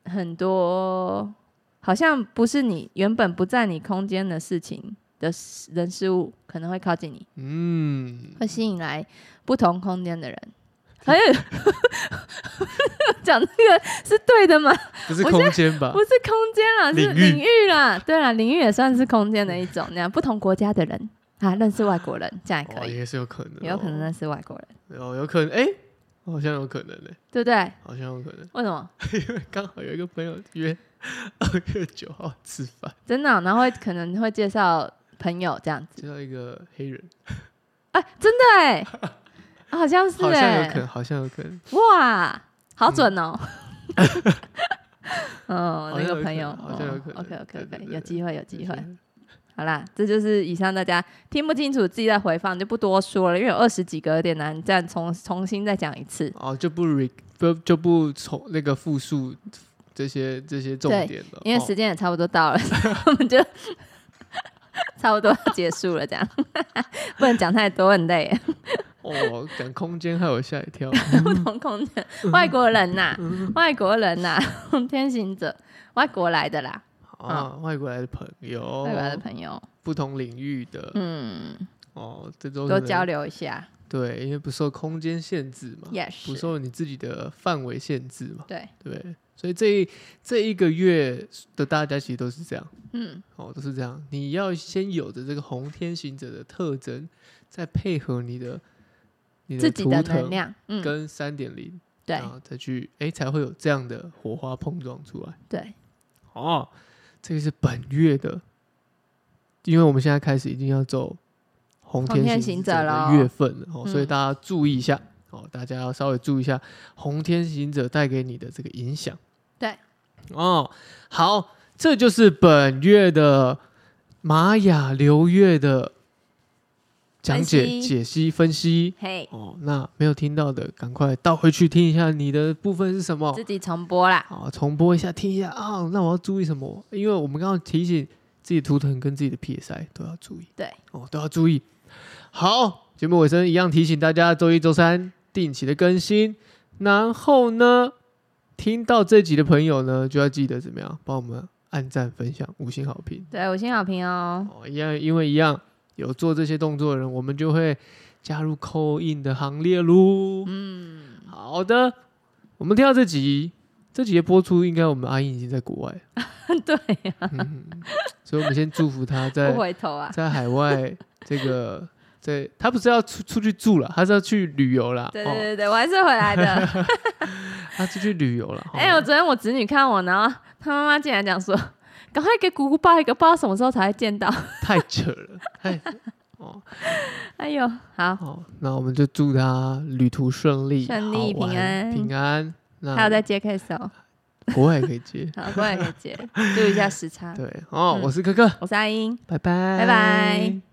[SPEAKER 2] 很多好像不是你原本不在你空间的事情的人事物，可能会靠近你，
[SPEAKER 1] 嗯，
[SPEAKER 2] 会吸引来不同空间的人。还有 讲这个是对的吗？
[SPEAKER 1] 不是空间吧
[SPEAKER 2] 不？是空间啦，是
[SPEAKER 1] 领域
[SPEAKER 2] 啦。对啦，领域也算是空间的一种。那样不同国家的人啊，认识外国人，这样也可
[SPEAKER 1] 哦，
[SPEAKER 2] 以，
[SPEAKER 1] 也是有可能
[SPEAKER 2] 有可能认识外国人，
[SPEAKER 1] 哦，有可能，哎，好像有可能呢，
[SPEAKER 2] 对不对？
[SPEAKER 1] 好像有可能，
[SPEAKER 2] 为什么？
[SPEAKER 1] 因为刚好有一个朋友约 二月九号吃饭，
[SPEAKER 2] 真的哦、然后会可能会介绍朋友这样子。
[SPEAKER 1] 介绍一个黑人，
[SPEAKER 2] 哎，真的哎，啊 好像是
[SPEAKER 1] 好像有可好像有可能，
[SPEAKER 2] 哇，好准哦。嗯，那个朋友
[SPEAKER 1] 能好像有可能
[SPEAKER 2] OK OK OK，
[SPEAKER 1] 对
[SPEAKER 2] 有机会有机会。
[SPEAKER 1] 对
[SPEAKER 2] 好啦，这就是以上大家听不清楚自己再回放就不多说了，因为有二十几个有点难，再重重新再讲一次。
[SPEAKER 1] 哦，就不 re 不就不从那个复述这些这些重
[SPEAKER 2] 对
[SPEAKER 1] 点了，
[SPEAKER 2] 因为
[SPEAKER 1] 哦
[SPEAKER 2] 时间也差不多到了，我们就差不多要结束了，这样。不能讲太多，很累。
[SPEAKER 1] 哦，讲空间害我吓一跳，
[SPEAKER 2] 不同空间，外国人呐、外国人呐、天行者，外国来的啦，
[SPEAKER 1] 啊，外国来的朋友，
[SPEAKER 2] 外国来的朋友，
[SPEAKER 1] 不同领域的。
[SPEAKER 2] 嗯，
[SPEAKER 1] 哦，这都
[SPEAKER 2] 多交流一下，
[SPEAKER 1] 对，因为不受空间限制嘛，
[SPEAKER 2] 也
[SPEAKER 1] 不，受你自己的范围限制嘛，
[SPEAKER 2] 对，
[SPEAKER 1] 对，所以这一这一个月的大家其实都是这样。
[SPEAKER 2] 嗯，
[SPEAKER 1] 哦，都是这样。你要先有着这个红天行者的特征，再配合你的你的
[SPEAKER 2] 自己的
[SPEAKER 1] 图腾
[SPEAKER 2] 能量，嗯，
[SPEAKER 1] 跟三点零，
[SPEAKER 2] 对
[SPEAKER 1] 然后再去哎、才会有这样的火花碰撞出来。
[SPEAKER 2] 对，
[SPEAKER 1] 哦，这个是本月的，因为我们现在开始已经要走红
[SPEAKER 2] 红天
[SPEAKER 1] 天
[SPEAKER 2] 行者
[SPEAKER 1] 者的月份哦，所以
[SPEAKER 2] 嗯
[SPEAKER 1] 大家注意一下哦，大家要稍微注意一下红天行者带给你的这个影响。
[SPEAKER 2] 对，
[SPEAKER 1] 哦，好，这就是本月的玛雅流月的讲解、解析、分析。
[SPEAKER 2] 嘿，
[SPEAKER 1] 哦，那没有听到的，赶快倒回去听一下你的部分是什么。
[SPEAKER 2] 自己重播啦，
[SPEAKER 1] 哦，重播一下，听一下啊。那我要注意什么？因为我们刚刚提醒自己图腾跟自己的 PSI 都要注意
[SPEAKER 2] 对，
[SPEAKER 1] 哦，都要注意。好，节目尾声一样提醒大家，周一、周三定期的更新。然后呢，听到这集的朋友呢，就要记得怎么样，帮我们按赞、分享、五星好评
[SPEAKER 2] 对，五星好评哦，
[SPEAKER 1] 哦。一样，因为一样有做这些动作的人，我们就会加入扣印的行列喽。
[SPEAKER 2] 嗯，
[SPEAKER 1] 好的，我们听到这集，这集的播出，应该我们阿英已经在国外了，
[SPEAKER 2] 对呀，
[SPEAKER 1] 嗯，所以我们先祝福他在
[SPEAKER 2] 不回头啊，
[SPEAKER 1] 在海外这个，在他不是要出出去住了，他是要去旅游了，哦，
[SPEAKER 2] 对对对对，我还是回来的。
[SPEAKER 1] 他出去旅游了，
[SPEAKER 2] 哎、
[SPEAKER 1] 哦
[SPEAKER 2] 我昨天我侄女看我，然后她妈妈竟然讲说，赶快给姑姑抱一个，不知道什么时候才会见到。
[SPEAKER 1] 太扯了，太哦
[SPEAKER 2] 哎呦，好，
[SPEAKER 1] 好，那我们就祝他旅途顺利，
[SPEAKER 2] 顺利平安
[SPEAKER 1] 平安。那
[SPEAKER 2] 还有在接 case 哦，
[SPEAKER 1] 国外也可以接，
[SPEAKER 2] 好，过来可以接，注意一下时差。
[SPEAKER 1] 对哦，
[SPEAKER 2] 嗯
[SPEAKER 1] 我是可可，
[SPEAKER 2] 我是阿英。
[SPEAKER 1] 拜拜，
[SPEAKER 2] 拜拜。